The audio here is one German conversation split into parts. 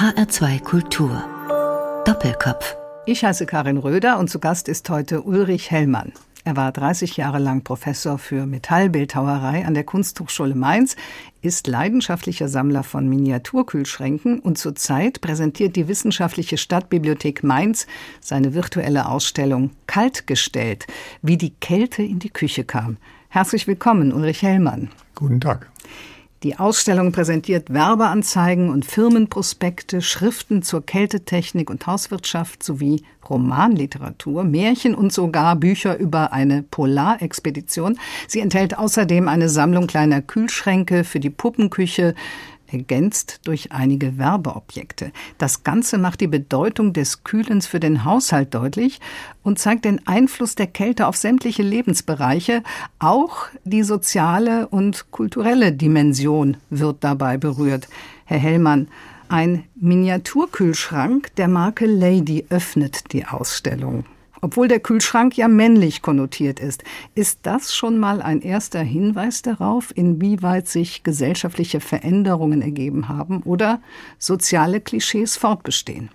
HR2 Kultur. Doppelkopf. Ich heiße Karin Röder und zu Gast ist heute Ulrich Hellmann. Er war 30 Jahre lang Professor für Metallbildhauerei an der Kunsthochschule Mainz, ist leidenschaftlicher Sammler von Miniaturkühlschränken und zurzeit präsentiert die Wissenschaftliche Stadtbibliothek Mainz seine virtuelle Ausstellung Kaltgestellt, wie die Kälte in die Küche kam. Herzlich willkommen, Ulrich Hellmann. Guten Tag. Die Ausstellung präsentiert Werbeanzeigen und Firmenprospekte, Schriften zur Kältetechnik und Hauswirtschaft sowie Romanliteratur, Märchen und sogar Bücher über eine Polarexpedition. Sie enthält außerdem eine Sammlung kleiner Kühlschränke für die Puppenküche, ergänzt durch einige Werbeobjekte. Das Ganze macht die Bedeutung des Kühlens für den Haushalt deutlich und zeigt den Einfluss der Kälte auf sämtliche Lebensbereiche. Auch die soziale und kulturelle Dimension wird dabei berührt. Herr Hellmann, ein Miniaturkühlschrank der Marke Lady öffnet die Ausstellung. Obwohl der Kühlschrank ja männlich konnotiert ist, ist das schon mal ein erster Hinweis darauf, inwieweit sich gesellschaftliche Veränderungen ergeben haben oder soziale Klischees fortbestehen?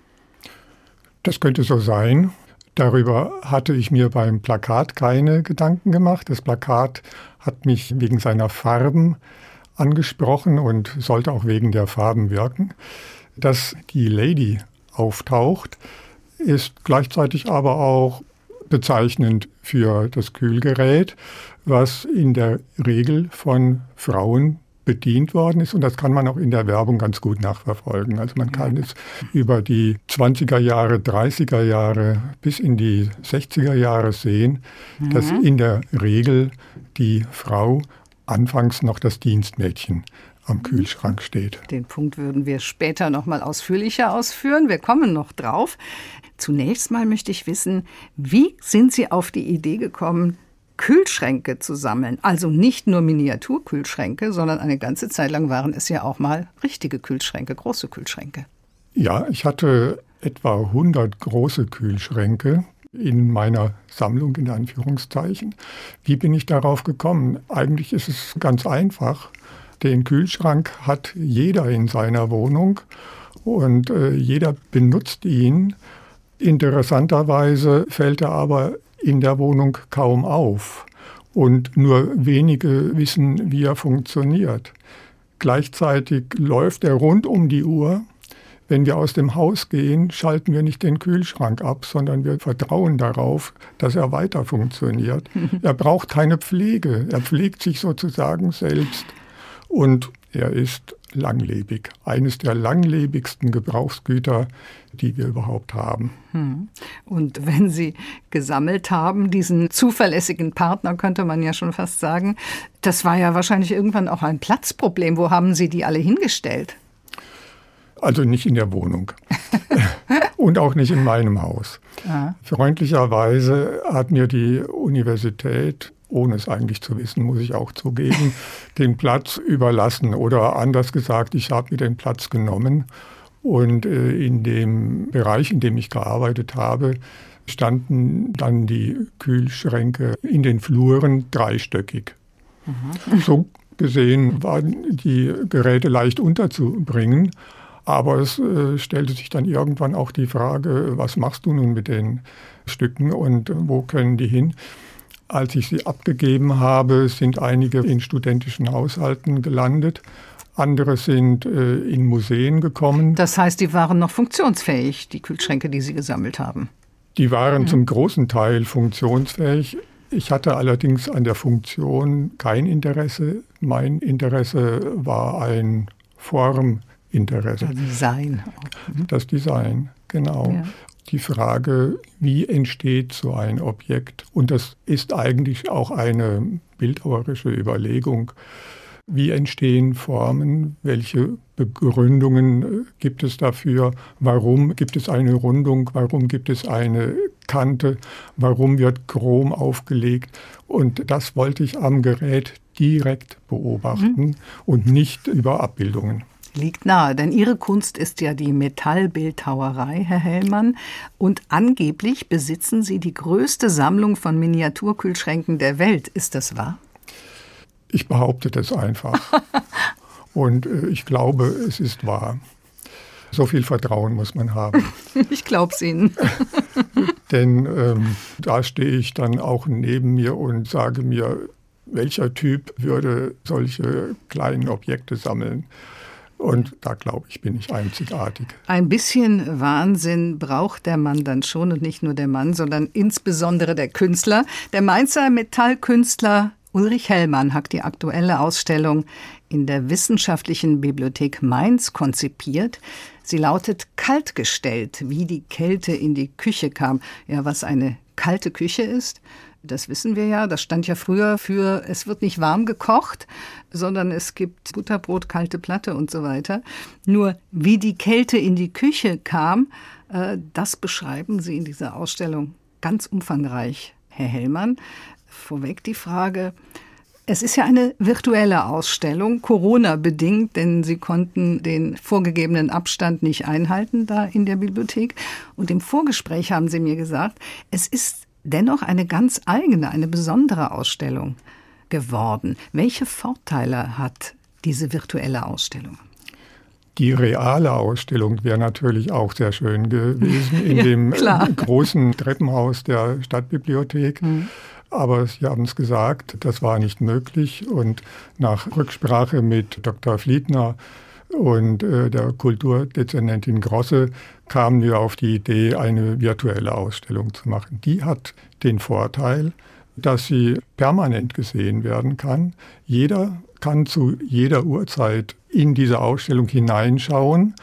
Das könnte so sein. Darüber hatte ich mir beim Plakat keine Gedanken gemacht. Das Plakat hat mich wegen seiner Farben angesprochen und sollte auch wegen der Farben wirken. Dass die Lady auftaucht, ist gleichzeitig aber auch bezeichnend für das Kühlgerät, was in der Regel von Frauen bedient worden ist. Und das kann man auch in der Werbung ganz gut nachverfolgen. Also man kann es über die 20er Jahre, 30er Jahre bis in die 60er Jahre sehen, mhm. dass in der Regel die Frau anfangs noch das Dienstmädchen am Kühlschrank steht. Den Punkt würden wir später noch mal ausführlicher ausführen. Wir kommen noch drauf. Zunächst mal möchte ich wissen, wie sind Sie auf die Idee gekommen, Kühlschränke zu sammeln? Also nicht nur Miniaturkühlschränke, sondern eine ganze Zeit lang waren es ja auch mal richtige Kühlschränke, große Kühlschränke. Ja, ich hatte etwa 100 große Kühlschränke in meiner Sammlung in Anführungszeichen. Wie bin ich darauf gekommen? Eigentlich ist es ganz einfach. Den Kühlschrank hat jeder in seiner Wohnung und äh, jeder benutzt ihn. Interessanterweise fällt er aber in der Wohnung kaum auf und nur wenige wissen, wie er funktioniert. Gleichzeitig läuft er rund um die Uhr. Wenn wir aus dem Haus gehen, schalten wir nicht den Kühlschrank ab, sondern wir vertrauen darauf, dass er weiter funktioniert. er braucht keine Pflege. Er pflegt sich sozusagen selbst und er ist langlebig. Eines der langlebigsten Gebrauchsgüter, die wir überhaupt haben. Hm. Und wenn Sie gesammelt haben, diesen zuverlässigen Partner, könnte man ja schon fast sagen, das war ja wahrscheinlich irgendwann auch ein Platzproblem. Wo haben Sie die alle hingestellt? Also nicht in der Wohnung und auch nicht in meinem Haus. Ja. Freundlicherweise hat mir die Universität ohne es eigentlich zu wissen, muss ich auch zugeben, den Platz überlassen oder anders gesagt, ich habe mir den Platz genommen und äh, in dem Bereich, in dem ich gearbeitet habe, standen dann die Kühlschränke in den Fluren dreistöckig. Mhm. So gesehen waren die Geräte leicht unterzubringen. Aber es äh, stellte sich dann irgendwann auch die Frage, was machst du nun mit den Stücken und wo können die hin? Als ich sie abgegeben habe, sind einige in studentischen Haushalten gelandet. Andere sind äh, in Museen gekommen. Das heißt, die waren noch funktionsfähig, die Kühlschränke, die Sie gesammelt haben? Die waren mhm. zum großen Teil funktionsfähig. Ich hatte allerdings an der Funktion kein Interesse. Mein Interesse war ein Forminteresse. Das Design. Mhm. Das Design, genau. Ja die Frage, wie entsteht so ein Objekt? Und das ist eigentlich auch eine bildhauerische Überlegung. Wie entstehen Formen? Welche Begründungen äh, gibt es dafür? Warum gibt es eine Rundung? Warum gibt es eine Kante? Warum wird Chrom aufgelegt? Und das wollte ich am Gerät direkt beobachten mhm. und nicht über Abbildungen. Liegt nahe, denn Ihre Kunst ist ja die Metallbildhauerei, Herr Hellmann. Und angeblich besitzen Sie die größte Sammlung von Miniaturkühlschränken der Welt. Ist das wahr? Ich behaupte das einfach. Und äh, ich glaube, es ist wahr. So viel Vertrauen muss man haben. Ich glaube es Ihnen. Denn ähm, da stehe ich dann auch neben mir und sage mir, welcher Typ würde solche kleinen Objekte sammeln? Und da glaube ich, bin ich einzigartig. Ein bisschen Wahnsinn braucht der Mann dann schon und nicht nur der Mann, sondern insbesondere der Künstler. Der Mainzer Metallkünstler Ulrich Hellmann hat die aktuelle Ausstellung in der Wissenschaftlichen Bibliothek Mainz konzipiert. Sie lautet Kaltgestellt, wie die Kälte in die Küche kam. Ja, was eine kalte Küche ist, das wissen wir ja. Das stand ja früher für, es wird nicht warm gekocht, sondern es gibt Butterbrot, kalte Platte und so weiter. Nur wie die Kälte in die Küche kam, äh, das beschreiben Sie in dieser Ausstellung ganz umfangreich, Herr Hellmann vorweg die Frage, es ist ja eine virtuelle Ausstellung, Corona-bedingt, denn Sie konnten den vorgegebenen Abstand nicht einhalten da in der Bibliothek. Und im Vorgespräch haben Sie mir gesagt, es ist dennoch eine ganz eigene, eine besondere Ausstellung geworden. Welche Vorteile hat diese virtuelle Ausstellung? Die reale Ausstellung wäre natürlich auch sehr schön gewesen in ja, dem klar. großen Treppenhaus der Stadtbibliothek. Mhm. Aber Sie haben es gesagt, das war nicht möglich. Und nach Rücksprache mit Dr. Fliedner und äh, der Kulturdezernentin Grosse kamen wir auf die Idee, eine virtuelle Ausstellung zu machen. Die hat den Vorteil, dass sie permanent gesehen werden kann. Jeder kann zu jeder Uhrzeit in diese Ausstellung hineinschauen.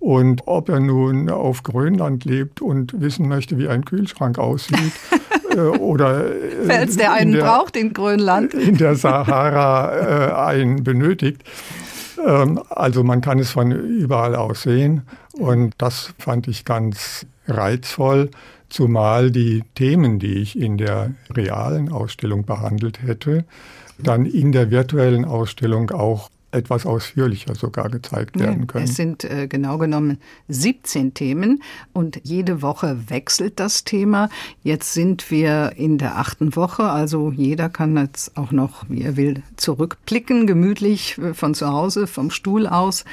Und ob er nun auf Grönland lebt und wissen möchte, wie ein Kühlschrank aussieht, äh, oder äh, falls der einen der, braucht in Grönland, in der Sahara äh, einen benötigt. Ähm, also man kann es von überall aus sehen. Und das fand ich ganz reizvoll, zumal die Themen, die ich in der realen Ausstellung behandelt hätte, dann in der virtuellen Ausstellung auch etwas ausführlicher sogar gezeigt werden können. Es sind äh, genau genommen 17 Themen und jede Woche wechselt das Thema. Jetzt sind wir in der achten Woche, also jeder kann jetzt auch noch, wie er will, zurückblicken, gemütlich äh, von zu Hause, vom Stuhl aus,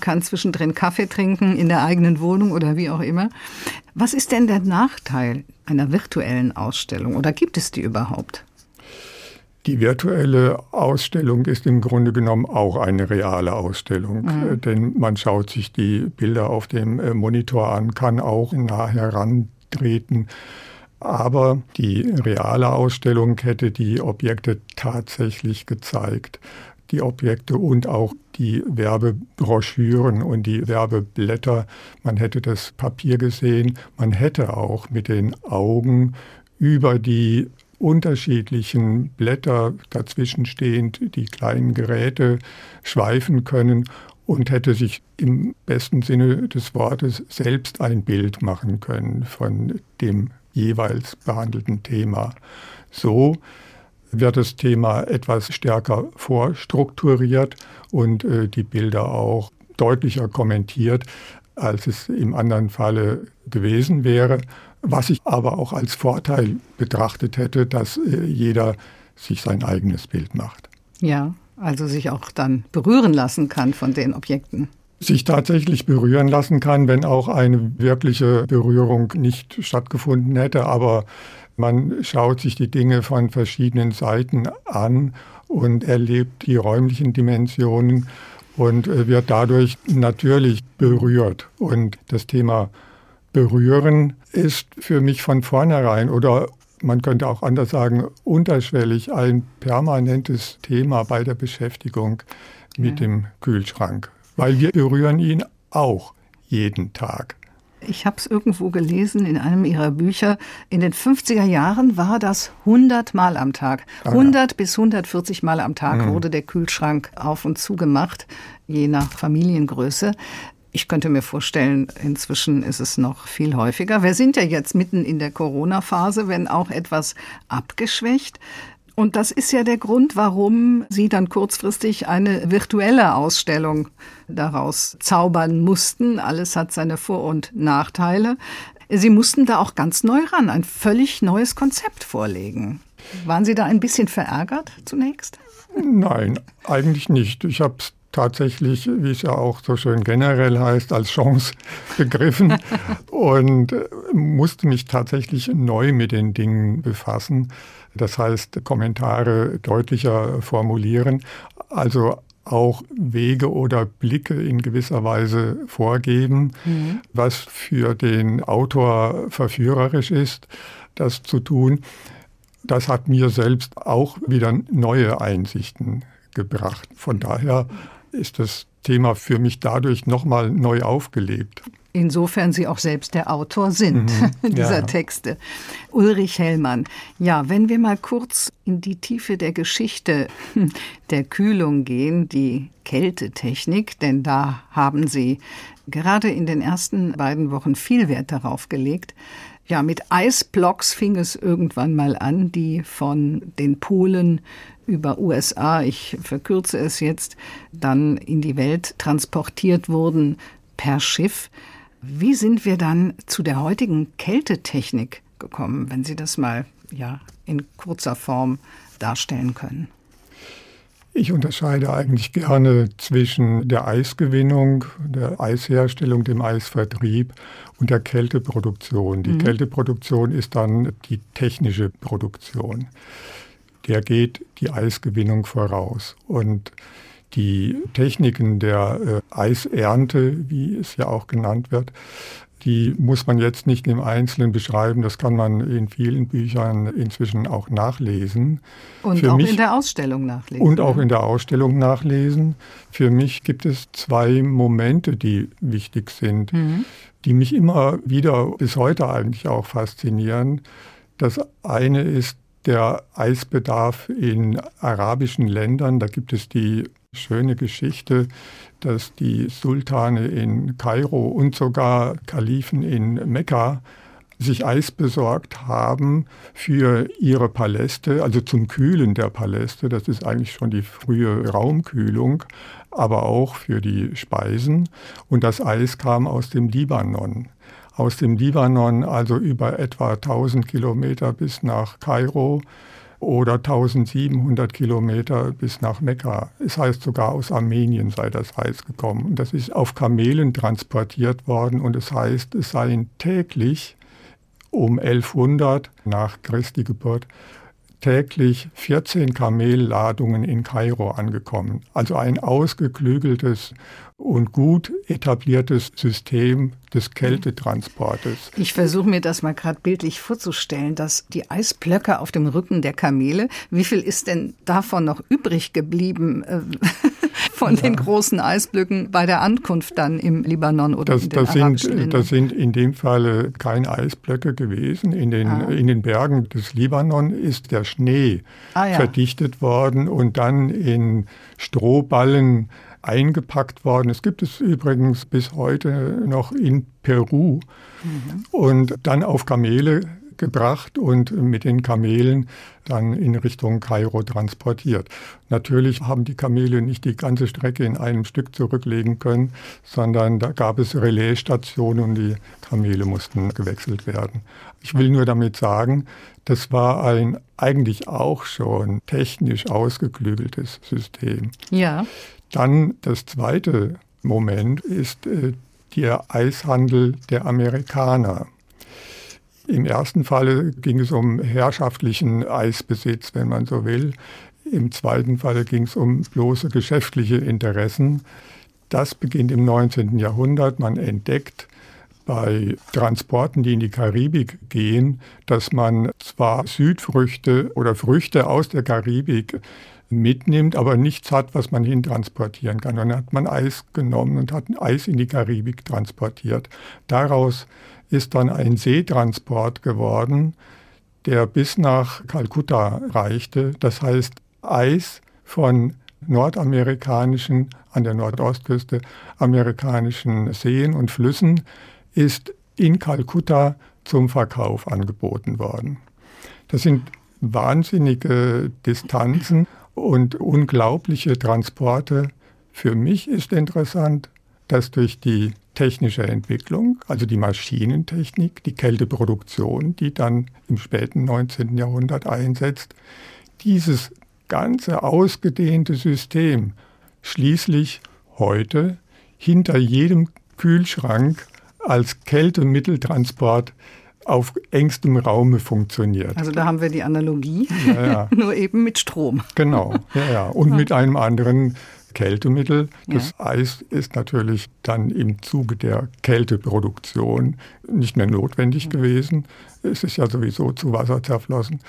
kann zwischendrin Kaffee trinken in der eigenen Wohnung oder wie auch immer. Was ist denn der Nachteil einer virtuellen Ausstellung oder gibt es die überhaupt? Die virtuelle Ausstellung ist im Grunde genommen auch eine reale Ausstellung, mhm. Äh, denn man schaut sich die Bilder auf dem äh, Monitor an, kann auch nah herantreten. Aber die reale Ausstellung hätte die Objekte tatsächlich gezeigt. Die Objekte und auch die Werbebroschüren und die Werbeblätter. Man hätte das Papier gesehen. Man hätte auch mit den Augen über die unterschiedlichen Blätter dazwischen stehend die kleinen Geräte schweifen können und hätte sich im besten Sinne des Wortes selbst ein Bild machen können von dem jeweils behandelten Thema. So wird das Thema etwas stärker vorstrukturiert und äh, die Bilder auch deutlicher kommentiert, als es im anderen Falle gewesen wäre. Was ich aber auch als Vorteil betrachtet hätte, dass äh, jeder sich sein eigenes Bild macht. Ja, also sich auch dann berühren lassen kann von den Objekten. Sich tatsächlich berühren lassen kann, wenn auch eine wirkliche Berührung nicht stattgefunden hätte, aber man schaut sich die Dinge von verschiedenen Seiten an und erlebt die räumlichen Dimensionen und äh, wird dadurch natürlich berührt. Und das Thema Berühren ist für mich von vornherein oder man könnte auch anders sagen, unterschwellig ein permanentes Thema bei der Beschäftigung mit ja. dem Kühlschrank, weil wir berühren ihn auch jeden Tag. Ich habe es irgendwo gelesen in einem Ihrer Bücher. In den 50er Jahren war das 100 Mal am Tag. 100 ah, bis 140 Mal am Tag mhm. wurde der Kühlschrank auf und zu gemacht, je nach Familiengröße. Ich könnte mir vorstellen, inzwischen ist es noch viel häufiger. Wir sind ja jetzt mitten in der Corona-Phase, wenn auch etwas abgeschwächt. Und das ist ja der Grund, warum Sie dann kurzfristig eine virtuelle Ausstellung daraus zaubern mussten. Alles hat seine Vor- und Nachteile. Sie mussten da auch ganz neu ran, ein völlig neues Konzept vorlegen. Waren Sie da ein bisschen verärgert zunächst? Nein, eigentlich nicht. Ich habe tatsächlich, wie es ja auch so schön generell heißt, als Chance begriffen und musste mich tatsächlich neu mit den Dingen befassen. Das heißt, Kommentare deutlicher formulieren, also auch Wege oder Blicke in gewisser Weise vorgeben, mhm. was für den Autor verführerisch ist, das zu tun. Das hat mir selbst auch wieder neue Einsichten gebracht. Von daher ist das Thema für mich dadurch nochmal neu aufgelebt. Insofern Sie auch selbst der Autor sind mhm, dieser ja. Texte. Ulrich Hellmann, ja, wenn wir mal kurz in die Tiefe der Geschichte der Kühlung gehen, die Kältetechnik, denn da haben Sie gerade in den ersten beiden Wochen viel Wert darauf gelegt. Ja, mit Eisblocks fing es irgendwann mal an, die von den Polen über USA, ich verkürze es jetzt, dann in die Welt transportiert wurden per Schiff. Wie sind wir dann zu der heutigen Kältetechnik gekommen, wenn Sie das mal ja, in kurzer Form darstellen können? Ich unterscheide eigentlich gerne zwischen der Eisgewinnung, der Eisherstellung, dem Eisvertrieb und der Kälteproduktion. Die mhm. Kälteproduktion ist dann die technische Produktion. Der geht die Eisgewinnung voraus. Und die Techniken der äh, Eisernte, wie es ja auch genannt wird, die muss man jetzt nicht im Einzelnen beschreiben, das kann man in vielen Büchern inzwischen auch nachlesen. Und Für auch mich, in der Ausstellung nachlesen. Und auch in der Ausstellung nachlesen. Für mich gibt es zwei Momente, die wichtig sind, mhm. die mich immer wieder bis heute eigentlich auch faszinieren. Das eine ist der Eisbedarf in arabischen Ländern. Da gibt es die schöne Geschichte, dass die Sultane in Kairo und sogar Kalifen in Mekka sich Eis besorgt haben für ihre Paläste, also zum Kühlen der Paläste. Das ist eigentlich schon die frühe Raumkühlung, aber auch für die Speisen. Und das Eis kam aus dem Libanon. Aus dem Libanon also über etwa 1000 Kilometer bis nach Kairo oder 1700 Kilometer bis nach Mekka. Es heißt sogar aus Armenien sei das Reis gekommen. Und das ist auf Kamelen transportiert worden und es heißt, es seien täglich um 1100 nach Christi Geburt täglich 14 Kamelladungen in Kairo angekommen. Also ein ausgeklügeltes und gut etabliertes System des Kältetransportes. Ich versuche mir das mal gerade bildlich vorzustellen, dass die Eisblöcke auf dem Rücken der Kamele, wie viel ist denn davon noch übrig geblieben äh, von ja. den großen Eisblöcken bei der Ankunft dann im Libanon oder das, in den das sind, Das sind in dem Falle keine Eisblöcke gewesen. In den, ah. in den Bergen des Libanon ist der Schnee ah, ja. verdichtet worden und dann in Strohballen eingepackt worden. Es gibt es übrigens bis heute noch in Peru mhm. und dann auf Kamele gebracht und mit den Kamelen dann in Richtung Kairo transportiert. Natürlich haben die Kamele nicht die ganze Strecke in einem Stück zurücklegen können, sondern da gab es Relaisstationen und die Kamele mussten gewechselt werden. Ich will nur damit sagen, das war ein eigentlich auch schon technisch ausgeklügeltes System. Ja. Dann das zweite Moment ist äh, der Eishandel der Amerikaner. Im ersten Falle ging es um herrschaftlichen Eisbesitz, wenn man so will. Im zweiten Falle ging es um bloße geschäftliche Interessen. Das beginnt im 19. Jahrhundert. Man entdeckt bei Transporten, die in die Karibik gehen, dass man zwar Südfrüchte oder Früchte aus der Karibik mitnimmt, aber nichts hat, was man hintransportieren kann. dann hat man Eis genommen und hat Eis in die Karibik transportiert. Daraus ist dann ein Seetransport geworden, der bis nach Kalkutta reichte. Das heißt, Eis von nordamerikanischen, an der Nordostküste amerikanischen Seen und Flüssen ist in Kalkutta zum Verkauf angeboten worden. Das sind wahnsinnige Distanzen und unglaubliche Transporte. Für mich ist interessant, dass durch die technische Entwicklung, also die Maschinentechnik, die Kälteproduktion, die dann im späten 19. Jahrhundert einsetzt, dieses ganze ausgedehnte System schließlich heute hinter jedem Kühlschrank als Kältemitteltransport auf engstem Raume funktioniert. Also da haben wir die Analogie, ja, ja. nur eben mit Strom. Genau, ja, ja. Und mit einem anderen Kältemittel. Das ja. Eis ist natürlich dann im Zuge der Kälteproduktion nicht mehr notwendig mhm. gewesen. Es ist ja sowieso zu Wasser zerflossen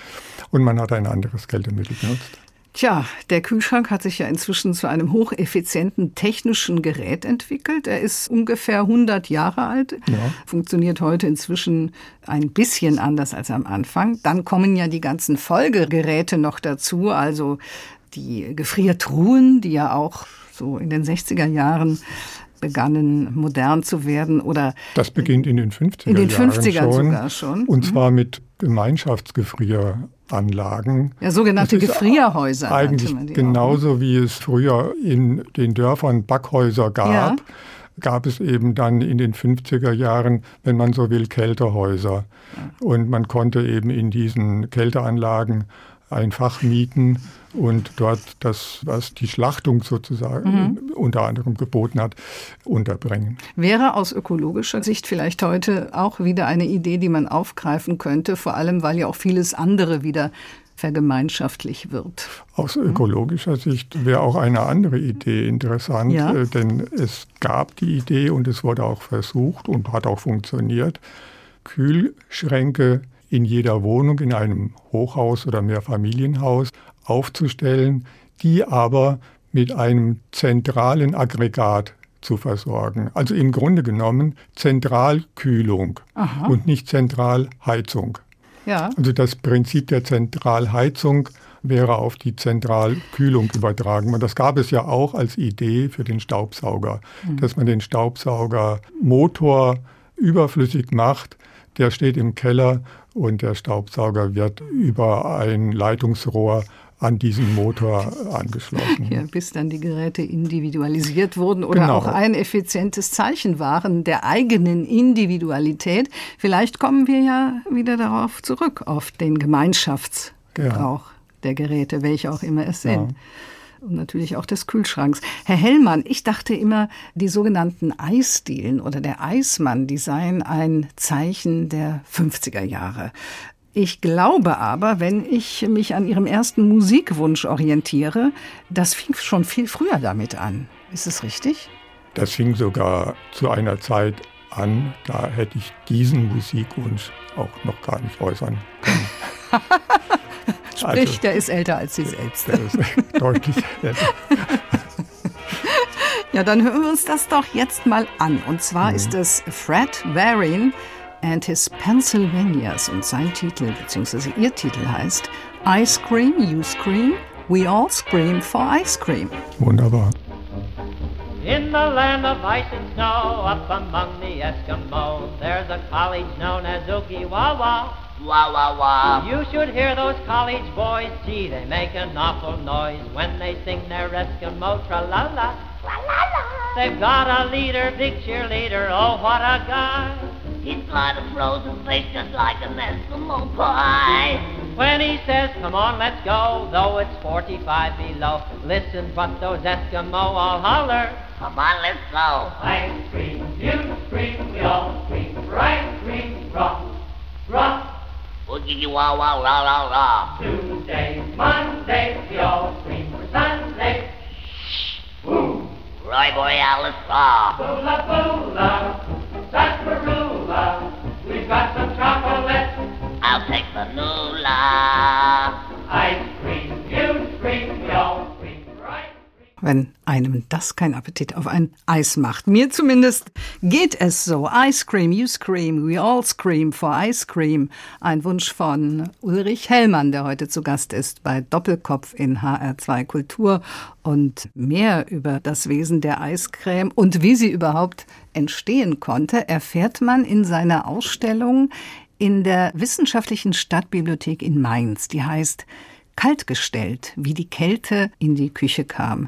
und man hat ein anderes Kältemittel benutzt. Tja, der Kühlschrank hat sich ja inzwischen zu einem hocheffizienten technischen Gerät entwickelt. Er ist ungefähr 100 Jahre alt, ja. funktioniert heute inzwischen ein bisschen anders als am Anfang. Dann kommen ja die ganzen Folgegeräte noch dazu, also die Gefriertruhen, die ja auch so in den 60er Jahren begannen modern zu werden oder das beginnt in den 50er in den 50ern Jahren schon, sogar schon und zwar mit Gemeinschaftsgefrier Anlagen. Ja, sogenannte Gefrierhäuser. Eigentlich genauso auch. wie es früher in den Dörfern Backhäuser gab. Ja. gab es eben dann in den 50er Jahren, wenn man so will, Kältehäuser. Ja. Und man konnte eben in diesen Kälteanlagen ein Fach mieten und dort das, was die Schlachtung sozusagen mhm. unter anderem geboten hat, unterbringen. Wäre aus ökologischer Sicht vielleicht heute auch wieder eine Idee, die man aufgreifen könnte, vor allem weil ja auch vieles andere wieder vergemeinschaftlich wird. Aus ökologischer Sicht wäre auch eine andere Idee interessant, ja. Äh, denn es gab die Idee und es wurde auch versucht und hat auch funktioniert, Kühlschränke in jeder Wohnung, in einem Hochhaus oder Mehrfamilienhaus aufzustellen, die aber mit einem zentralen Aggregat zu versorgen. Also im Grunde genommen Zentralkühlung Aha. und nicht Zentralheizung. Ja. Also das Prinzip der Zentralheizung wäre auf die Zentralkühlung übertragen. Und das gab es ja auch als Idee für den Staubsauger, mhm. dass man den Staubsaugermotor überflüssig macht. Der steht im Keller und der Staubsauger wird über ein Leitungsrohr an diesen Motor angeschlossen. Ja, bis dann die Geräte individualisiert wurden oder genau. auch ein effizientes Zeichen waren der eigenen Individualität. Vielleicht kommen wir ja wieder darauf zurück, auf den Gemeinschaftsgebrauch ja. der Geräte, welche auch immer es sind. Ja und natürlich auch des Kühlschranks. Herr Hellmann, ich dachte immer, die sogenannten Eisdielen oder der Eismann, die seien ein Zeichen der 50er Jahre. Ich glaube aber, wenn ich mich an Ihrem ersten Musikwunsch orientiere, das fing schon viel früher damit an. Ist es richtig? Das fing sogar zu einer Zeit an, da hätte ich diesen Musikwunsch auch noch gar nicht äußern können. Sprich, also, der ist älter als Sie selbst. Der ist deutlich älter. Ja, dann hören wir uns das doch jetzt mal an. Und zwar mhm. ist es Fred Waring and His Pennsylvanias und sein Titel bzw. ihr Titel heißt Ice Cream, You Scream, We All Scream for Ice Cream. Wunderbar. In the land of ice and snow, up among the Eskimos, there's a college known as Ukiwawa. Wah, wah, wah. You should hear those college boys. Gee, they make an awful noise when they sing their Eskimo tra-la-la. Tra-la-la. They've got a leader, big cheerleader. Oh, what a guy. He's got a frozen face just like an Eskimo pie. When he says, come on, let's go, though it's 45 below, listen what those Eskimo all holler. Come on, let's go. I scream, you scream, we all scream, right, scream, rock, rock. Oogie wah wah la la la. Tuesday, Monday, we all scream for Sunday. Woo! Roy Borealis saw. Boola boola, sarsaparilla. We've got some chocolate. I'll take the noolah. Ice cream, you scream, we all wenn einem das kein Appetit auf ein Eis macht. Mir zumindest geht es so. Ice cream, you scream, we all scream for ice cream. Ein Wunsch von Ulrich Hellmann, der heute zu Gast ist bei Doppelkopf in HR2 Kultur. Und mehr über das Wesen der Eiscreme und wie sie überhaupt entstehen konnte, erfährt man in seiner Ausstellung in der Wissenschaftlichen Stadtbibliothek in Mainz. Die heißt kaltgestellt, wie die Kälte in die Küche kam.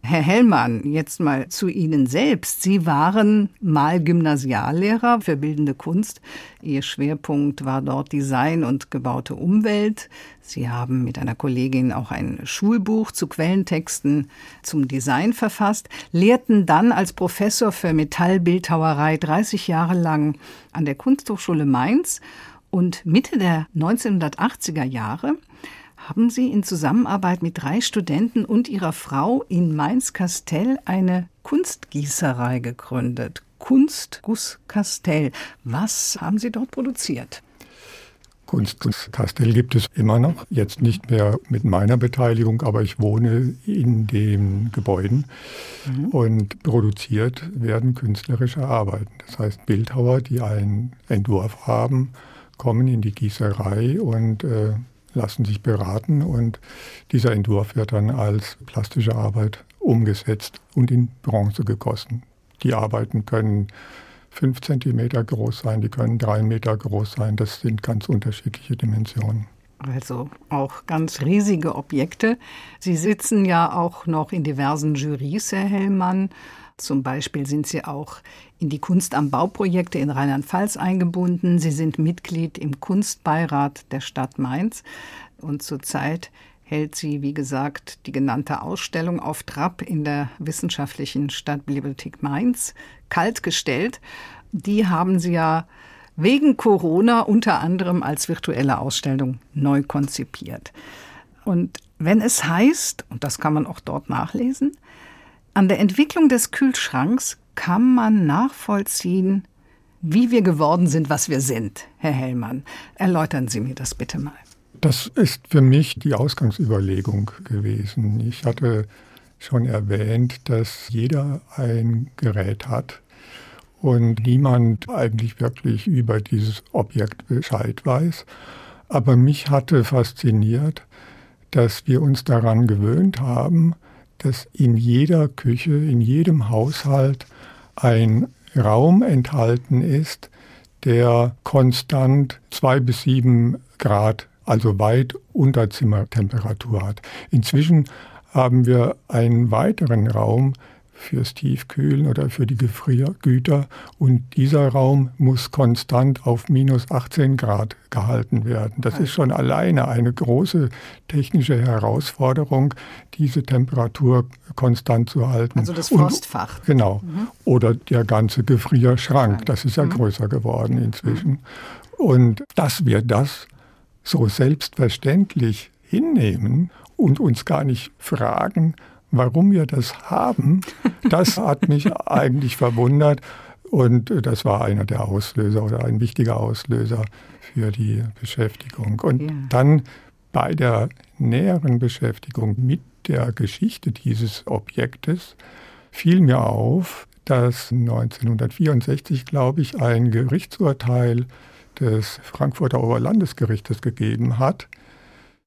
Herr Hellmann, jetzt mal zu Ihnen selbst. Sie waren mal Gymnasiallehrer für bildende Kunst. Ihr Schwerpunkt war dort Design und gebaute Umwelt. Sie haben mit einer Kollegin auch ein Schulbuch zu Quellentexten zum Design verfasst, lehrten dann als Professor für Metallbildhauerei 30 Jahre lang an der Kunsthochschule Mainz und Mitte der 1980er Jahre haben Sie in Zusammenarbeit mit drei Studenten und ihrer Frau in Mainz-Kastell eine Kunstgießerei gegründet. Kunstguss Kastell. Was haben Sie dort produziert? Kunstguss Kastell gibt es immer noch. Jetzt nicht mehr mit meiner Beteiligung, aber ich wohne in den Gebäuden mhm. und produziert werden künstlerische Arbeiten. Das heißt, Bildhauer, die einen Entwurf haben, kommen in die Gießerei und äh, lassen sich beraten und dieser Entwurf wird dann als plastische Arbeit umgesetzt und in Bronze gegossen. Die Arbeiten können fünf Zentimeter groß sein, die können drei Meter groß sein. Das sind ganz unterschiedliche Dimensionen. Also auch ganz riesige Objekte. Sie sitzen ja auch noch in diversen Jurys, Herr Hellmann. Zum Beispiel sind Sie auch in die Kunst am Bauprojekte in Rheinland-Pfalz eingebunden. Sie sind Mitglied im Kunstbeirat der Stadt Mainz und zurzeit hält sie, wie gesagt, die genannte Ausstellung auf Trab in der Wissenschaftlichen Stadtbibliothek Mainz kaltgestellt. Die haben sie ja wegen Corona unter anderem als virtuelle Ausstellung neu konzipiert. Und wenn es heißt, und das kann man auch dort nachlesen, an der Entwicklung des Kühlschranks kann man nachvollziehen, wie wir geworden sind, was wir sind, Herr Hellmann. Erläutern Sie mir das bitte mal. Das ist für mich die Ausgangsüberlegung gewesen. Ich hatte schon erwähnt, dass jeder ein Gerät hat und niemand eigentlich wirklich über dieses Objekt Bescheid weiß. Aber mich hatte fasziniert, dass wir uns daran gewöhnt haben, dass in jeder Küche, in jedem Haushalt ein Raum enthalten ist, der konstant zwei bis sieben Grad, also weit unter Zimmertemperatur hat. Inzwischen haben wir einen weiteren Raum, fürs Tiefkühlen oder für die Gefriergüter. Und dieser Raum muss konstant auf minus 18 Grad gehalten werden. Das ist schon alleine eine große technische Herausforderung, diese Temperatur konstant zu halten. Also das Frostfach. Und, genau. Mhm. Oder der ganze Gefrierschrank. Das ist ja mhm. größer geworden inzwischen. Und dass wir das so selbstverständlich hinnehmen und uns gar nicht fragen, Warum wir das haben, das hat mich eigentlich verwundert. Und das war einer der Auslöser oder ein wichtiger Auslöser für die Beschäftigung. Und ja. dann bei der näheren Beschäftigung mit der Geschichte dieses Objektes fiel mir auf, dass 1964, glaube ich, ein Gerichtsurteil des Frankfurter Oberlandesgerichtes gegeben hat,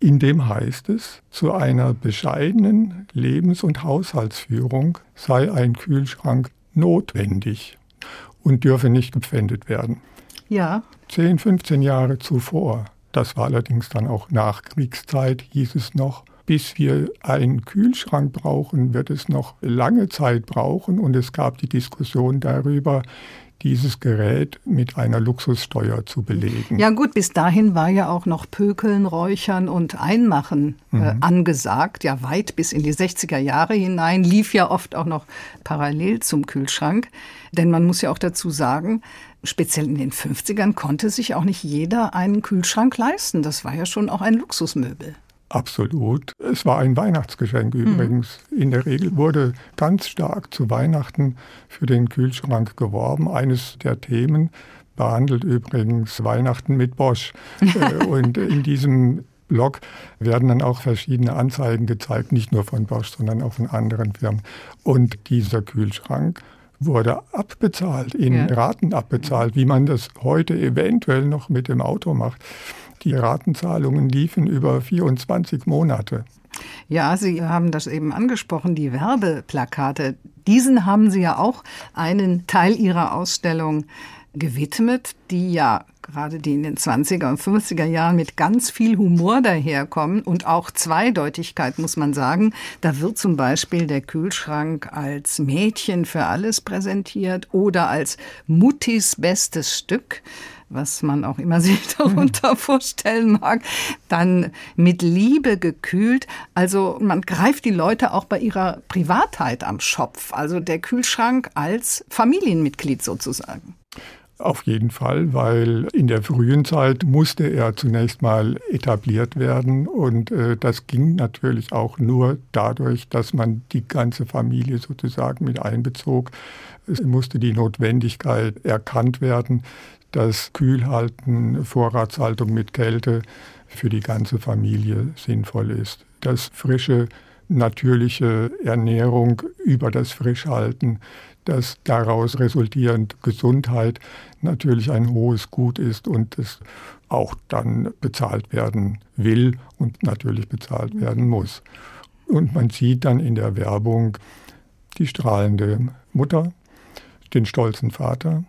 in dem heißt es, zu einer bescheidenen Lebens- und Haushaltsführung sei ein Kühlschrank notwendig und dürfe nicht gepfändet werden. Ja. 10, 15 Jahre zuvor, das war allerdings dann auch Nachkriegszeit, hieß es noch, bis wir einen Kühlschrank brauchen, wird es noch lange Zeit brauchen. Und es gab die Diskussion darüber, dieses Gerät mit einer Luxussteuer zu belegen. Ja gut, bis dahin war ja auch noch Pökeln, Räuchern und Einmachen äh, mhm. angesagt. Ja, weit bis in die 60er Jahre hinein lief ja oft auch noch parallel zum Kühlschrank. Denn man muss ja auch dazu sagen, speziell in den 50ern konnte sich auch nicht jeder einen Kühlschrank leisten. Das war ja schon auch ein Luxusmöbel. Absolut. Es war ein Weihnachtsgeschenk hm. übrigens. Mhm. In der Regel wurde ganz stark zu Weihnachten für den Kühlschrank geworben. Eines der Themen behandelt übrigens Weihnachten mit Bosch. Äh, und in diesem Blog werden dann auch verschiedene Anzeigen gezeigt, nicht nur von Bosch, sondern auch von anderen Firmen. Und dieser Kühlschrank wurde abbezahlt, in ja. Raten abbezahlt, wie man das heute eventuell noch mit dem Auto macht. Die Ratenzahlungen liefen über 24 Monate. Ja, Sie haben das eben angesprochen, die Werbeplakate. Diesen haben Sie ja auch einen Teil Ihrer Ausstellung gewidmet, die ja gerade die in den 20er und 50er Jahren mit ganz viel Humor daherkommen und auch Zweideutigkeit, muss man sagen. Da wird zum Beispiel der Kühlschrank als Mädchen für alles präsentiert oder als Muttis bestes Stück was man auch immer sich darunter vorstellen mag, dann mit Liebe gekühlt. Also man greift die Leute auch bei ihrer Privatheit am Schopf. Also der Kühlschrank als Familienmitglied sozusagen. Auf jeden Fall, weil in der frühen Zeit musste er zunächst mal etabliert werden und äh, das ging natürlich auch nur dadurch, dass man die ganze Familie sozusagen mit einbezog. Es musste die Notwendigkeit erkannt werden, dass Kühlhalten, Vorratshaltung mit Kälte für die ganze Familie sinnvoll ist. Dass frische, natürliche Ernährung über das Frischhalten dass daraus resultierend Gesundheit natürlich ein hohes Gut ist und es auch dann bezahlt werden will und natürlich bezahlt werden muss. Und man sieht dann in der Werbung die strahlende Mutter, den stolzen Vater,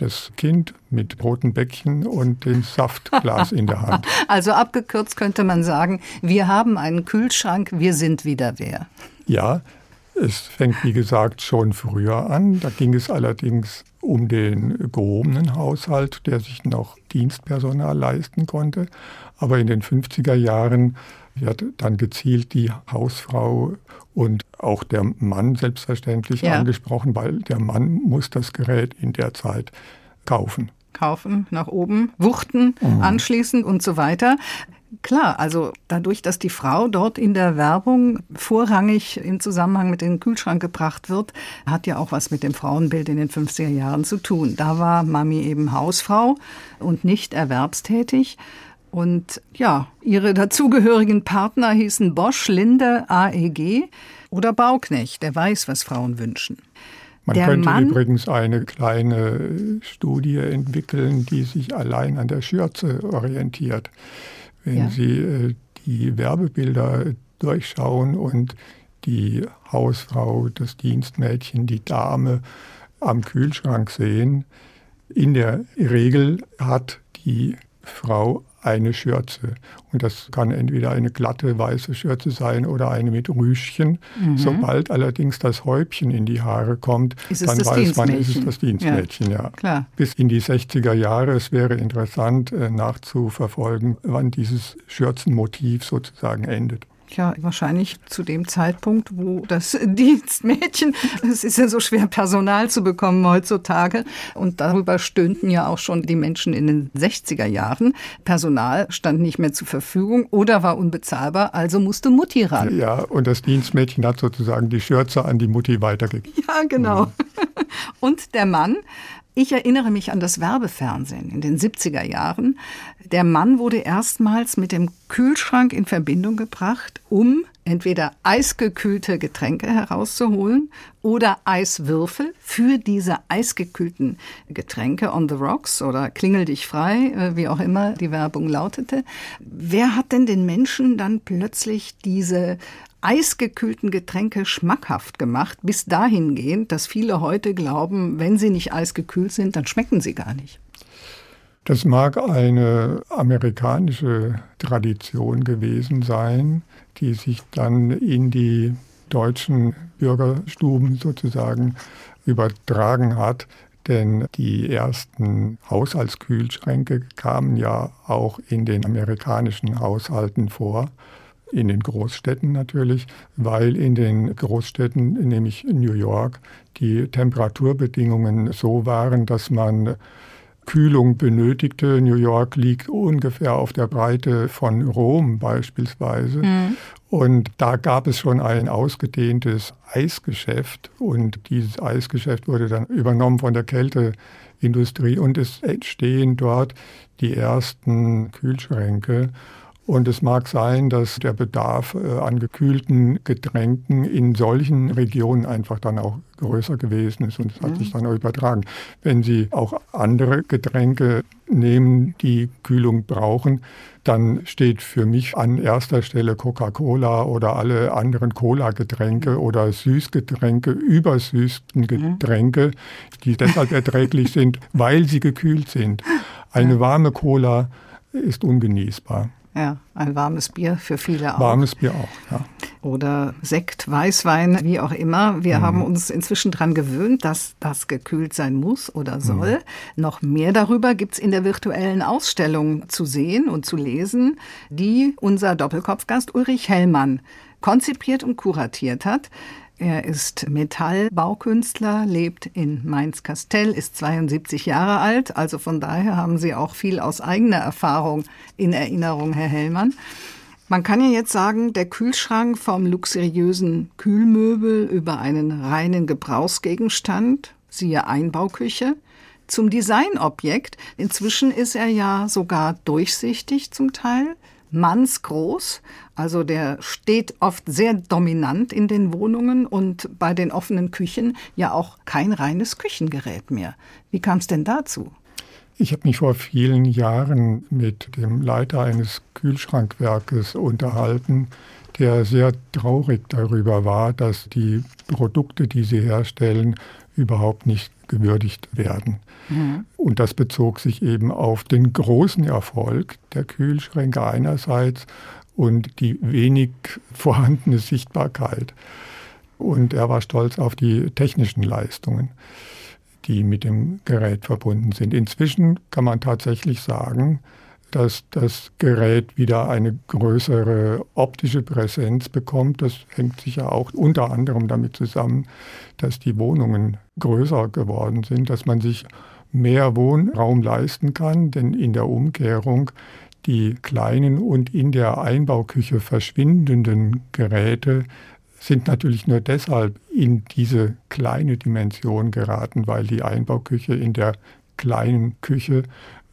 das Kind mit roten Bäckchen und dem Saftglas in der Hand. Also abgekürzt könnte man sagen, wir haben einen Kühlschrank, wir sind wieder wer. Ja, es fängt, wie gesagt, schon früher an. Da ging es allerdings um den gehobenen Haushalt, der sich noch Dienstpersonal leisten konnte. Aber in den 50er Jahren wird dann gezielt die Hausfrau und auch der Mann selbstverständlich ja. angesprochen, weil der Mann muss das Gerät in der Zeit kaufen kaufen, nach oben, wuchten, mhm. anschließen und so weiter. Klar, also dadurch, dass die Frau dort in der Werbung vorrangig im Zusammenhang mit dem Kühlschrank gebracht wird, hat ja auch was mit dem Frauenbild in den 50er Jahren zu tun. Da war Mami eben Hausfrau und nicht erwerbstätig. Und ja, ihre dazugehörigen Partner hießen Bosch, Linde, AEG oder Bauknecht, der weiß, was Frauen wünschen. Man der könnte Mann, übrigens eine kleine Studie entwickeln, die sich allein an der Schürze orientiert. Wenn ja. Sie äh, die Werbebilder durchschauen und die Hausfrau, das Dienstmädchen, die Dame am Kühlschrank sehen, in der Regel hat die Frau eine Schürze. Und das kann entweder eine glatte weiße Schürze sein oder eine mit Rüschchen. Mhm. Sobald allerdings das Häubchen in die Haare kommt, dann weiß man, ist es das Dienstmädchen. Ja. ja. Bis in die 60er Jahre. Es wäre interessant äh, nachzuverfolgen, wann dieses Schürzenmotiv sozusagen endet ja wahrscheinlich zu dem Zeitpunkt, wo das Dienstmädchen, es ist ja so schwer Personal zu bekommen heutzutage und darüber stöhnten ja auch schon die Menschen in den 60er Jahren. Personal stand nicht mehr zur Verfügung oder war unbezahlbar, also musste Mutti ran. Ja, und das Dienstmädchen hat sozusagen die Schürze an die Mutti weitergegeben. Ja, genau. Mhm. Und der Mann ich erinnere mich an das Werbefernsehen in den 70er Jahren. Der Mann wurde erstmals mit dem Kühlschrank in Verbindung gebracht, um entweder eisgekühlte Getränke herauszuholen oder Eiswürfel für diese eisgekühlten Getränke on the rocks oder klingel dich frei, äh, wie auch immer die Werbung lautete. Wer hat denn den Menschen dann plötzlich diese eisgekühlten Getränke schmackhaft gemacht, bis dahingehend, dass viele heute glauben, wenn sie nicht eisgekühlt sind, dann schmecken sie gar nicht. Das mag eine amerikanische Tradition gewesen sein, die sich dann in die deutschen Bürgerstuben sozusagen übertragen hat. Denn die ersten Haushaltskühlschränke kamen ja auch in den amerikanischen Haushalten vor in den Großstädten natürlich, weil in den Großstädten, nämlich New York, die Temperaturbedingungen so waren, dass man Kühlung benötigte. New York liegt ungefähr auf der Breite von Rom beispielsweise. Mhm. Und da gab es schon ein ausgedehntes Eisgeschäft und dieses Eisgeschäft wurde dann übernommen von der Kälteindustrie und es entstehen dort die ersten Kühlschränke. Und es mag sein, dass der Bedarf äh, an gekühlten Getränken in solchen Regionen einfach dann auch größer gewesen ist und es hat mhm. sich dann auch übertragen. Wenn Sie auch andere Getränke nehmen, die Kühlung brauchen, dann steht für mich an erster Stelle Coca-Cola oder alle anderen Cola-Getränke oder Süßgetränke, übersüßten mhm. Getränke, die deshalb erträglich sind, weil sie gekühlt sind. Eine warme Cola ist ungenießbar. Ja, ein warmes Bier für viele auch. Warmes Bier auch, ja. Oder Sekt, Weißwein, wie auch immer. Wir mhm. haben uns inzwischen daran gewöhnt, dass das gekühlt sein muss oder soll. Mhm. Noch mehr darüber gibt's in der virtuellen Ausstellung zu sehen und zu lesen, die unser Doppelkopfgast Ulrich Hellmann konzipiert und kuratiert hat. Er ist Metallbaukünstler, lebt in Mainz-Kastell, ist 72 Jahre alt. Also von daher haben Sie auch viel aus eigener Erfahrung in Erinnerung, Herr Hellmann. Man kann ja jetzt sagen, der Kühlschrank vom luxuriösen Kühlmöbel über einen reinen Gebrauchsgegenstand, siehe Einbauküche, zum Designobjekt. Inzwischen ist er ja sogar durchsichtig zum Teil, mannsgroß. Also der steht oft sehr dominant in den Wohnungen und bei den offenen Küchen ja auch kein reines Küchengerät mehr. Wie kam es denn dazu? Ich habe mich vor vielen Jahren mit dem Leiter eines Kühlschrankwerkes unterhalten, der sehr traurig darüber war, dass die Produkte, die sie herstellen, überhaupt nicht gewürdigt werden. Mhm. Und das bezog sich eben auf den großen Erfolg der Kühlschränke einerseits und die wenig vorhandene Sichtbarkeit. Und er war stolz auf die technischen Leistungen, die mit dem Gerät verbunden sind. Inzwischen kann man tatsächlich sagen, dass das Gerät wieder eine größere optische Präsenz bekommt. Das hängt sicher auch unter anderem damit zusammen, dass die Wohnungen größer geworden sind, dass man sich mehr Wohnraum leisten kann, denn in der Umkehrung die kleinen und in der Einbauküche verschwindenden Geräte sind natürlich nur deshalb in diese kleine Dimension geraten, weil die Einbauküche in der kleinen Küche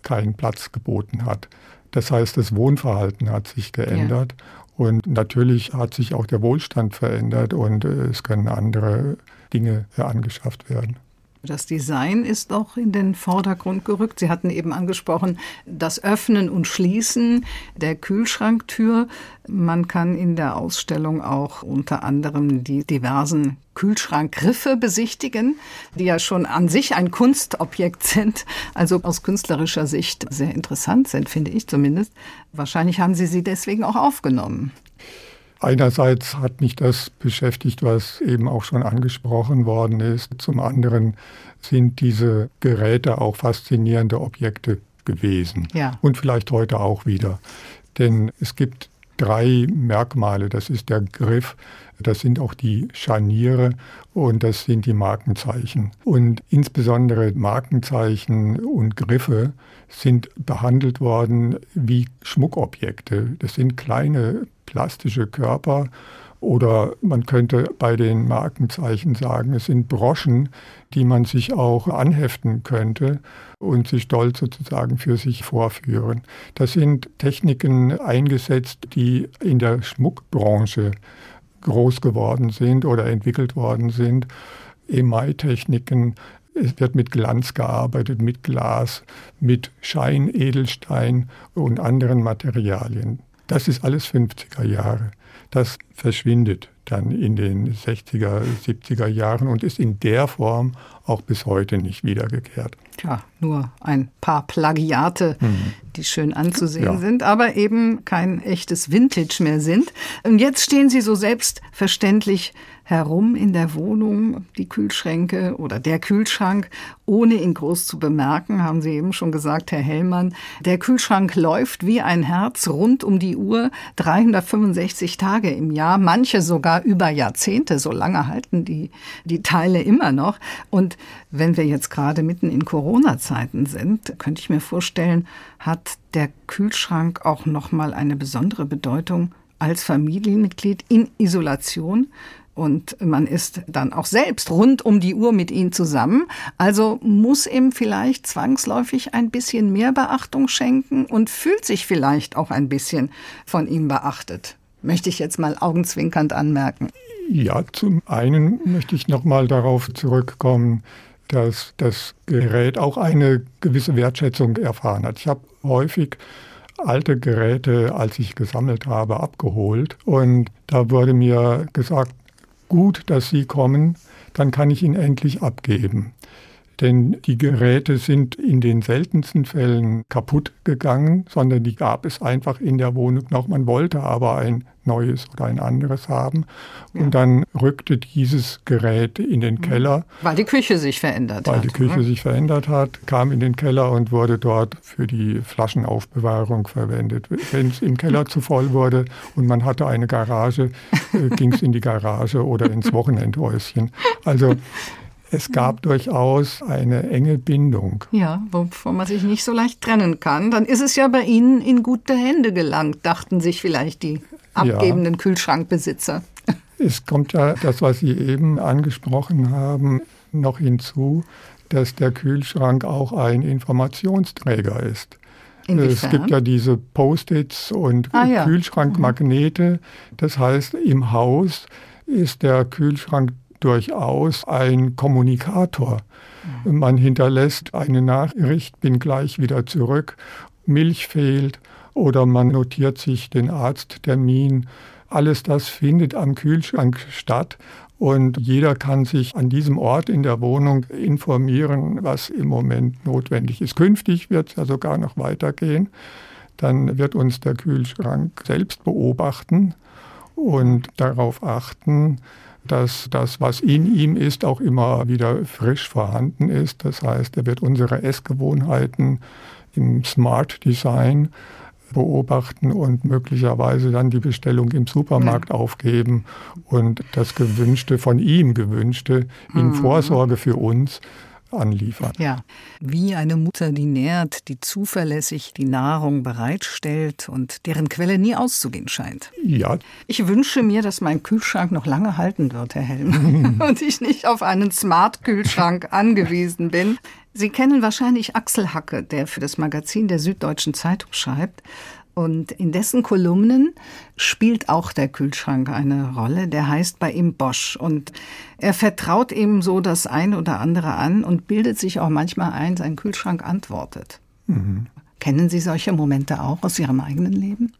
keinen Platz geboten hat. Das heißt, das Wohnverhalten hat sich geändert ja. und natürlich hat sich auch der Wohlstand verändert und äh, es können andere Dinge angeschafft werden. Das Design ist auch in den Vordergrund gerückt. Sie hatten eben angesprochen, das Öffnen und Schließen der Kühlschranktür. Man kann in der Ausstellung auch unter anderem die diversen Kühlschrankgriffe besichtigen, die ja schon an sich ein Kunstobjekt sind, also aus künstlerischer Sicht sehr interessant sind, finde ich zumindest. Wahrscheinlich haben Sie sie deswegen auch aufgenommen. Einerseits hat mich das beschäftigt, was eben auch schon angesprochen worden ist. Zum anderen sind diese Geräte auch faszinierende Objekte gewesen. Ja. Und vielleicht heute auch wieder. Denn es gibt drei Merkmale. Das ist der Griff, das sind auch die Scharniere und das sind die Markenzeichen. Und insbesondere Markenzeichen und Griffe sind behandelt worden wie Schmuckobjekte. Das sind kleine plastische Körper oder man könnte bei den Markenzeichen sagen, es sind Broschen, die man sich auch anheften könnte und sie stolz sozusagen für sich vorführen. Das sind Techniken eingesetzt, die in der Schmuckbranche groß geworden sind oder entwickelt worden sind. Emaille-Techniken, es wird mit Glanz gearbeitet, mit Glas, mit Scheinedelstein und anderen Materialien. Das ist alles 50er Jahre. Das verschwindet dann in den 60er, 70er Jahren und ist in der Form auch bis heute nicht wiedergekehrt. Tja, nur ein paar Plagiate, mhm. die schön anzusehen ja. sind, aber eben kein echtes Vintage mehr sind. Und jetzt stehen sie so selbstverständlich herum in der Wohnung, die Kühlschränke oder der Kühlschrank, ohne ihn groß zu bemerken, haben Sie eben schon gesagt, Herr Hellmann. Der Kühlschrank läuft wie ein Herz rund um die Uhr, 365 Tage im Jahr, manche sogar über Jahrzehnte, so lange halten die, die Teile immer noch. Und wenn wir jetzt gerade mitten in Corona-Zeiten sind, könnte ich mir vorstellen, hat der Kühlschrank auch nochmal eine besondere Bedeutung als Familienmitglied in Isolation und man ist dann auch selbst rund um die Uhr mit ihnen zusammen. Also muss ihm vielleicht zwangsläufig ein bisschen mehr Beachtung schenken und fühlt sich vielleicht auch ein bisschen von ihm beachtet. Möchte ich jetzt mal augenzwinkernd anmerken. Ja, zum einen möchte ich noch mal darauf zurückkommen, dass das Gerät auch eine gewisse Wertschätzung erfahren hat. Ich habe häufig alte Geräte, als ich gesammelt habe, abgeholt. Und da wurde mir gesagt, gut, dass Sie kommen, dann kann ich ihn endlich abgeben. Denn die Geräte sind in den seltensten Fällen kaputt gegangen, sondern die gab es einfach in der Wohnung noch. Man wollte aber ein neues oder ein anderes haben. Und ja. dann rückte dieses Gerät in den mhm. Keller. Weil die Küche sich verändert weil hat. Weil die Küche oder? sich verändert hat, kam in den Keller und wurde dort für die Flaschenaufbewahrung verwendet. Wenn es im Keller zu voll wurde und man hatte eine Garage, äh, ging es in die Garage oder ins Wochenendhäuschen. Also es gab durchaus eine enge Bindung. Ja, wovon man sich nicht so leicht trennen kann. Dann ist es ja bei Ihnen in gute Hände gelangt, dachten sich vielleicht die abgebenden ja. Kühlschrankbesitzer. Es kommt ja das, was Sie eben angesprochen haben, noch hinzu, dass der Kühlschrank auch ein Informationsträger ist. Inwiefern? Es gibt ja diese Post-its und ah, ja. Kühlschrankmagnete. Das heißt, im Haus ist der Kühlschrank durchaus ein Kommunikator. Man hinterlässt eine Nachricht, bin gleich wieder zurück, Milch fehlt oder man notiert sich den Arzttermin. Alles das findet am Kühlschrank statt und jeder kann sich an diesem Ort in der Wohnung informieren, was im Moment notwendig ist. Künftig wird es ja sogar noch weitergehen. Dann wird uns der Kühlschrank selbst beobachten und darauf achten, dass das, was in ihm ist, auch immer wieder frisch vorhanden ist. Das heißt, er wird unsere Essgewohnheiten im Smart Design beobachten und möglicherweise dann die Bestellung im Supermarkt ja. aufgeben und das Gewünschte von ihm gewünschte in mhm. Vorsorge für uns anliefern. Ja, wie eine Mutter, die nährt, die zuverlässig die Nahrung bereitstellt und deren Quelle nie auszugehen scheint. Ja. Ich wünsche mir, dass mein Kühlschrank noch lange halten wird, Herr Helm, und ich nicht auf einen Smart-Kühlschrank angewiesen bin. Sie kennen wahrscheinlich Axel Hacke, der für das Magazin der Süddeutschen Zeitung schreibt. Und in dessen Kolumnen spielt auch der Kühlschrank eine Rolle. Der heißt bei ihm Bosch. Und er vertraut ihm so das ein oder andere an und bildet sich auch manchmal ein, sein Kühlschrank antwortet. Mhm. Kennen Sie solche Momente auch aus Ihrem eigenen Leben?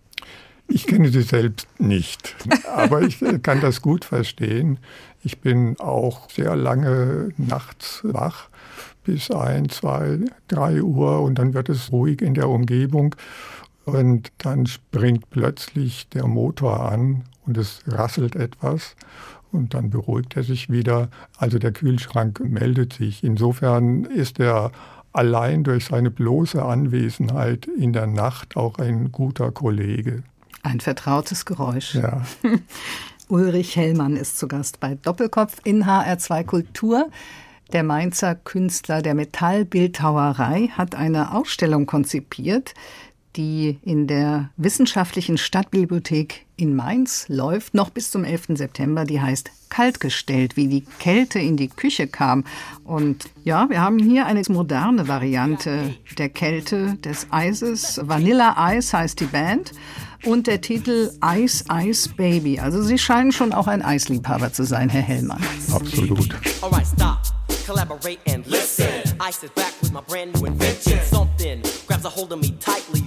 Ich kenne sie selbst nicht, aber ich kann das gut verstehen. Ich bin auch sehr lange nachts wach bis ein, zwei, drei Uhr und dann wird es ruhig in der Umgebung und dann springt plötzlich der Motor an und es rasselt etwas und dann beruhigt er sich wieder. Also der Kühlschrank meldet sich. Insofern ist er allein durch seine bloße Anwesenheit in der Nacht auch ein guter Kollege. Ein vertrautes Geräusch. Ja. Ulrich Hellmann ist zu Gast bei Doppelkopf in HR2 Kultur. Der Mainzer Künstler der Metallbildhauerei hat eine Ausstellung konzipiert, die in der Wissenschaftlichen Stadtbibliothek in Mainz läuft, noch bis zum 11. September. Die heißt Kaltgestellt, wie die Kälte in die Küche kam. Und ja, wir haben hier eine moderne Variante der Kälte, des Eises. Vanilla Ice heißt die Band. Und der Titel Ice Ice Baby. Also Sie scheinen schon auch ein Eisliebhaber zu sein, Herr Hellmann. Absolut. Alright, stop. Collaborate and listen. Ice is back with my brand new invention. Something grabs a hold of me tightly.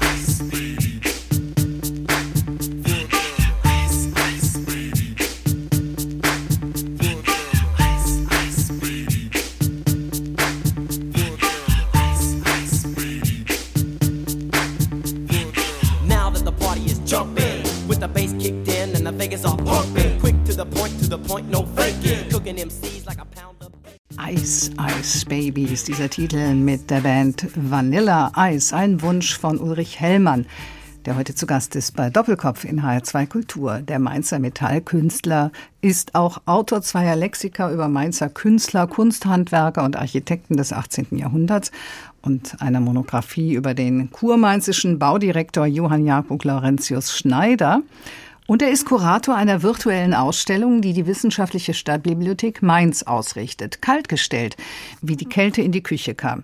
Vegas all pumping. Quick to the point, to the point, no faking. Cooking MCs like a pound of Ice Ice Baby ist dieser Titel mit der Band Vanilla Ice, ein Wunsch von Ulrich Hellmann, der heute zu Gast ist bei Doppelkopf in HR2 Kultur. Der Mainzer Metallkünstler ist auch Autor zweier Lexika über Mainzer Künstler, Kunsthandwerker und Architekten des 18. Jahrhunderts und einer Monographie über den kurmainzischen Baudirektor Johann Jakob Laurentius Schneider. Und er ist Kurator einer virtuellen Ausstellung, die die Wissenschaftliche Stadtbibliothek Mainz ausrichtet. Kaltgestellt, wie die Kälte in die Küche kam.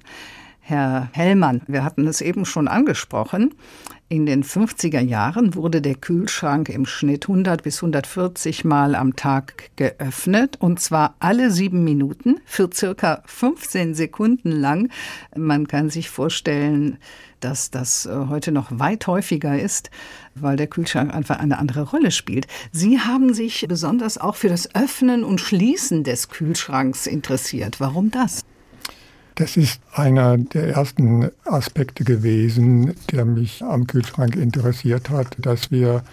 Herr Hellmann, wir hatten es eben schon angesprochen. In den 50er Jahren wurde der Kühlschrank im Schnitt 100 bis 140 Mal am Tag geöffnet und zwar alle sieben Minuten für circa 15 Sekunden lang. Man kann sich vorstellen, dass das äh, heute noch weit häufiger ist, weil der Kühlschrank einfach eine andere Rolle spielt. Sie haben sich besonders auch für das Öffnen und Schließen des Kühlschranks interessiert. Warum das? Das ist einer der ersten Aspekte gewesen, der mich am Kühlschrank interessiert hat, dass wir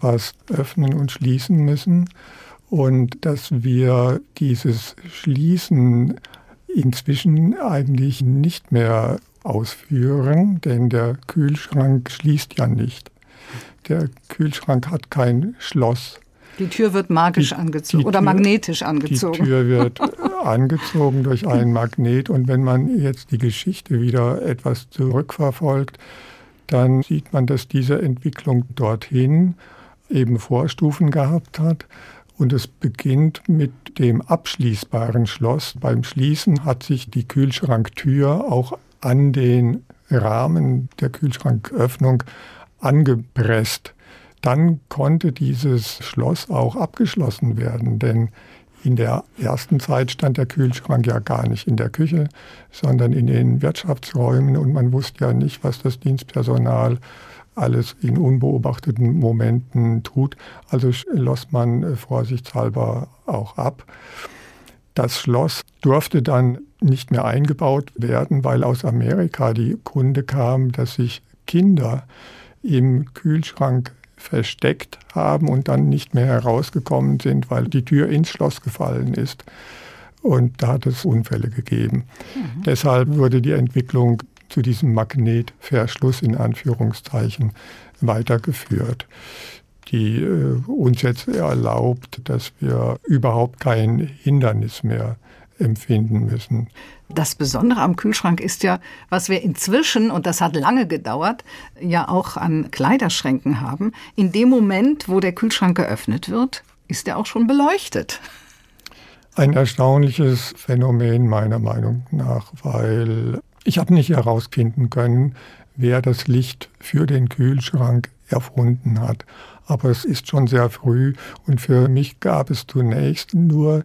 was öffnen und schließen müssen und dass wir dieses Schließen inzwischen eigentlich nicht mehr ausführen, denn der Kühlschrank schließt ja nicht. Der Kühlschrank hat kein Schloss. Die Tür wird magisch die, angezogen die oder Tür, magnetisch angezogen. Die Tür wird angezogen durch einen Magnet und wenn man jetzt die Geschichte wieder etwas zurückverfolgt, dann sieht man, dass diese Entwicklung dorthin eben Vorstufen gehabt hat. Und es beginnt mit dem abschließbaren Schloss. Beim Schließen hat sich die Kühlschranktür auch an den Rahmen der Kühlschranköffnung angepresst dann konnte dieses Schloss auch abgeschlossen werden, denn in der ersten Zeit stand der Kühlschrank ja gar nicht in der Küche, sondern in den Wirtschaftsräumen und man wusste ja nicht, was das Dienstpersonal alles in unbeobachteten Momenten tut. Also schloss man äh, vorsichtshalber auch ab. Das Schloss durfte dann nicht mehr eingebaut werden, weil aus Amerika die Kunde kam, dass sich Kinder im Kühlschrank versteckt haben und dann nicht mehr herausgekommen sind, weil die Tür ins Schloss gefallen ist. Und da hat es Unfälle gegeben. Mhm. Deshalb wurde die Entwicklung zu diesem Magnetverschluss in Anführungszeichen weitergeführt, die äh, uns jetzt erlaubt, dass wir überhaupt kein Hindernis mehr empfinden müssen. Das Besondere am Kühlschrank ist ja, was wir inzwischen, und das hat lange gedauert, ja auch an Kleiderschränken haben. In dem Moment, wo der Kühlschrank geöffnet wird, ist er auch schon beleuchtet. Ein erstaunliches Phänomen meiner Meinung nach, weil ich habe nicht herausfinden können, wer das Licht für den Kühlschrank erfunden hat. Aber es ist schon sehr früh und für mich gab es zunächst nur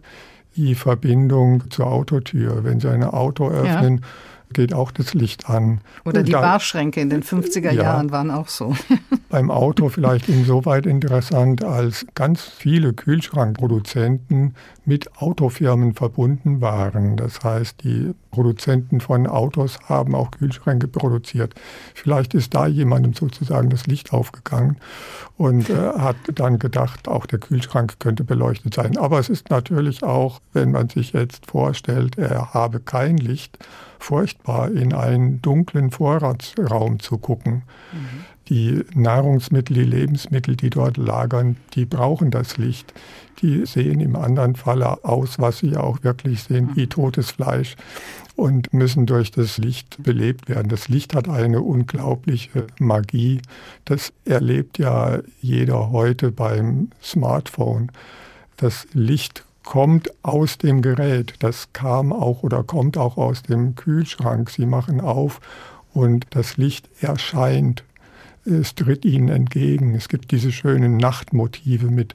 die Verbindung zur Autotür. Wenn Sie ein Auto öffnen, ja geht auch das Licht an. Oder die da, Barschränke in den 50er ja, Jahren waren auch so. beim Auto vielleicht insoweit interessant, als ganz viele Kühlschrankproduzenten mit Autofirmen verbunden waren. Das heißt, die Produzenten von Autos haben auch Kühlschränke produziert. Vielleicht ist da jemandem sozusagen das Licht aufgegangen und äh, hat dann gedacht, auch der Kühlschrank könnte beleuchtet sein. Aber es ist natürlich auch, wenn man sich jetzt vorstellt, er habe kein Licht, furchtbar, in einen dunklen Vorratsraum zu gucken. Mhm. Die Nahrungsmittel, die Lebensmittel, die dort lagern, die brauchen das Licht. Die sehen im anderen Falle aus, was sie auch wirklich sehen, wie totes Fleisch und müssen durch das Licht belebt werden. Das Licht hat eine unglaubliche Magie. Das erlebt ja jeder heute beim Smartphone. Das Licht kommt aus dem Gerät. Das kam auch oder kommt auch aus dem Kühlschrank. Sie machen auf und das Licht erscheint. Es tritt ihnen entgegen. Es gibt diese schönen Nachtmotive mit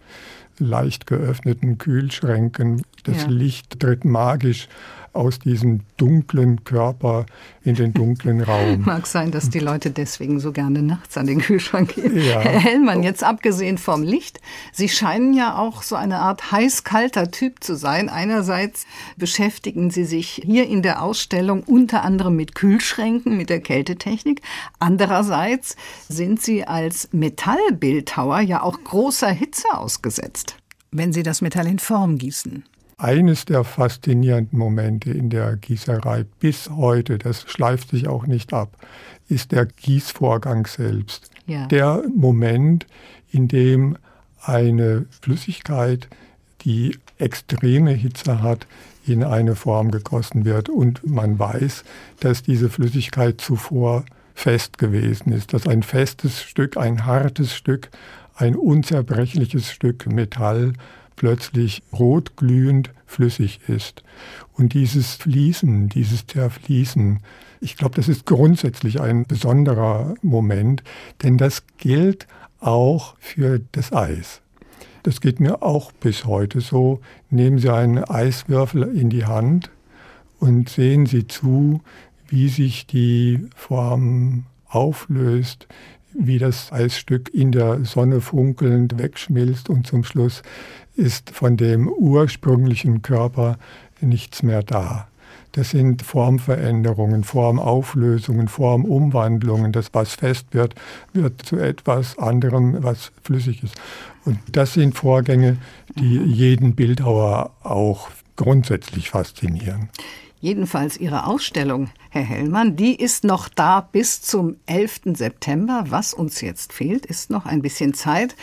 leicht geöffneten Kühlschränken. Das ja. Licht tritt magisch aus diesem dunklen Körper in den dunklen Raum. Mag sein, dass die Leute deswegen so gerne nachts an den Kühlschrank gehen. Ja. Herr Hellmann, jetzt abgesehen vom Licht, Sie scheinen ja auch so eine Art heiß-kalter Typ zu sein. Einerseits beschäftigen Sie sich hier in der Ausstellung unter anderem mit Kühlschränken, mit der Kältetechnik. Andererseits sind Sie als Metallbildhauer ja auch großer Hitze ausgesetzt, wenn Sie das Metall in Form gießen. Eines der faszinierenden Momente in der Gießerei bis heute, das schleift sich auch nicht ab, ist der Gießvorgang selbst. Ja. Der Moment, in dem eine Flüssigkeit, die extreme Hitze hat, in eine Form gegossen wird und man weiß, dass diese Flüssigkeit zuvor fest gewesen ist, dass ein festes Stück, ein hartes Stück, ein unzerbrechliches Stück Metall plötzlich rotglühend flüssig ist. Und dieses Fließen, dieses Zerfließen, Ich glaube, das ist grundsätzlich ein besonderer Moment, denn das gilt auch für das Eis. Das geht mir auch bis heute so. Nehmen Sie einen Eiswürfel in die Hand und sehen Sie zu, wie sich die Form auflöst, wie das Eisstück in der Sonne funkelnd wegschmilzt und zum Schluss ist von dem ursprünglichen Körper nichts mehr da. Das sind Formveränderungen, Formauflösungen, Formumwandlungen. Das, was fest wird, wird zu etwas anderem, was flüssig ist. Und das sind Vorgänge, die jeden Bildhauer auch grundsätzlich faszinieren. Jedenfalls Ihre Ausstellung, Herr Hellmann, die ist noch da bis zum 11. September. Was uns jetzt fehlt, ist noch ein bisschen Zeit,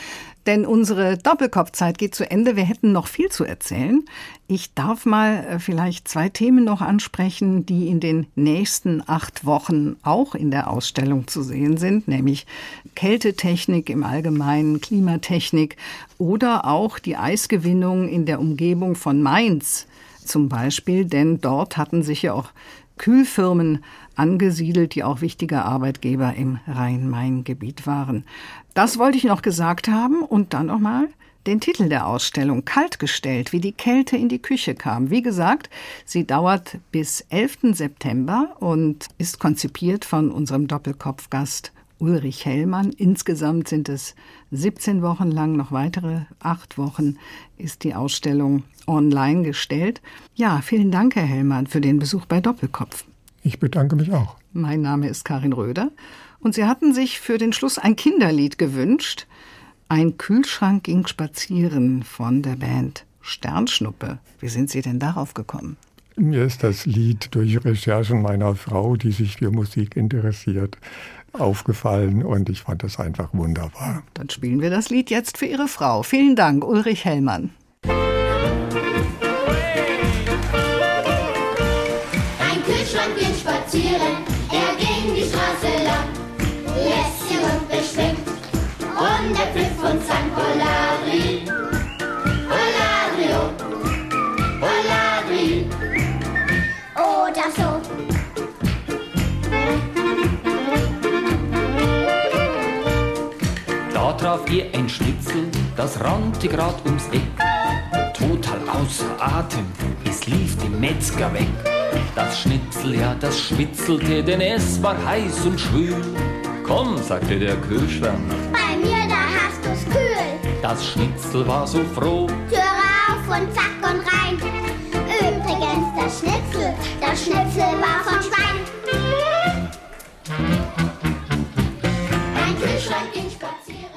denn unsere Doppelkopfzeit geht zu Ende. Wir hätten noch viel zu erzählen. Ich darf mal äh, vielleicht zwei Themen noch ansprechen, die in den nächsten acht Wochen auch in der Ausstellung zu sehen sind, nämlich Kältetechnik im Allgemeinen, Klimatechnik oder auch die Eisgewinnung in der Umgebung von Mainz zum Beispiel, denn dort hatten sich ja auch Kühlfirmen angesiedelt, die auch wichtige Arbeitgeber im Rhein-Main-Gebiet waren. Das wollte ich noch gesagt haben und dann nochmal den Titel der Ausstellung Kaltgestellt, wie die Kälte in die Küche kam. Wie gesagt, sie dauert bis 11. September und ist konzipiert von unserem Doppelkopfgast Ulrich Hellmann. Insgesamt sind es 17 Wochen lang, noch weitere acht Wochen ist die Ausstellung online gestellt. Ja, vielen Dank, Herr Hellmann, für den Besuch bei Doppelkopf. Ich bedanke mich auch. Mein Name ist Karin Röder und Sie hatten sich für den Schluss ein Kinderlied gewünscht. Ein Kühlschrank ging spazieren von der Band Sternschnuppe. Wie sind Sie denn darauf gekommen? Mir ist das Lied durch Recherchen meiner Frau, die sich für Musik interessiert, aufgefallen und ich fand das einfach wunderbar. Dann spielen wir das Lied jetzt für Ihre Frau. Vielen Dank, Ulrich Hellmann. Ein Kühlschrank ging spazieren, er ging die Straße lang, lässig und beschwingt, und der Pfiff Traf ihr ein Schnitzel, das rannte grad ums Eck. Total außer Atem, es lief dem Metzger weg. Das Schnitzel, ja, das schwitzelte, denn es war heiß und schwül. Komm, sagte der Kühlschrank, Bei mir, da hast du's kühl, das Schnitzel war so froh. Türe auf und zack und rein. Übrigens, das Schnitzel, das Schnitzel war vom Schwein. Ein Kühlschrank ging spazieren.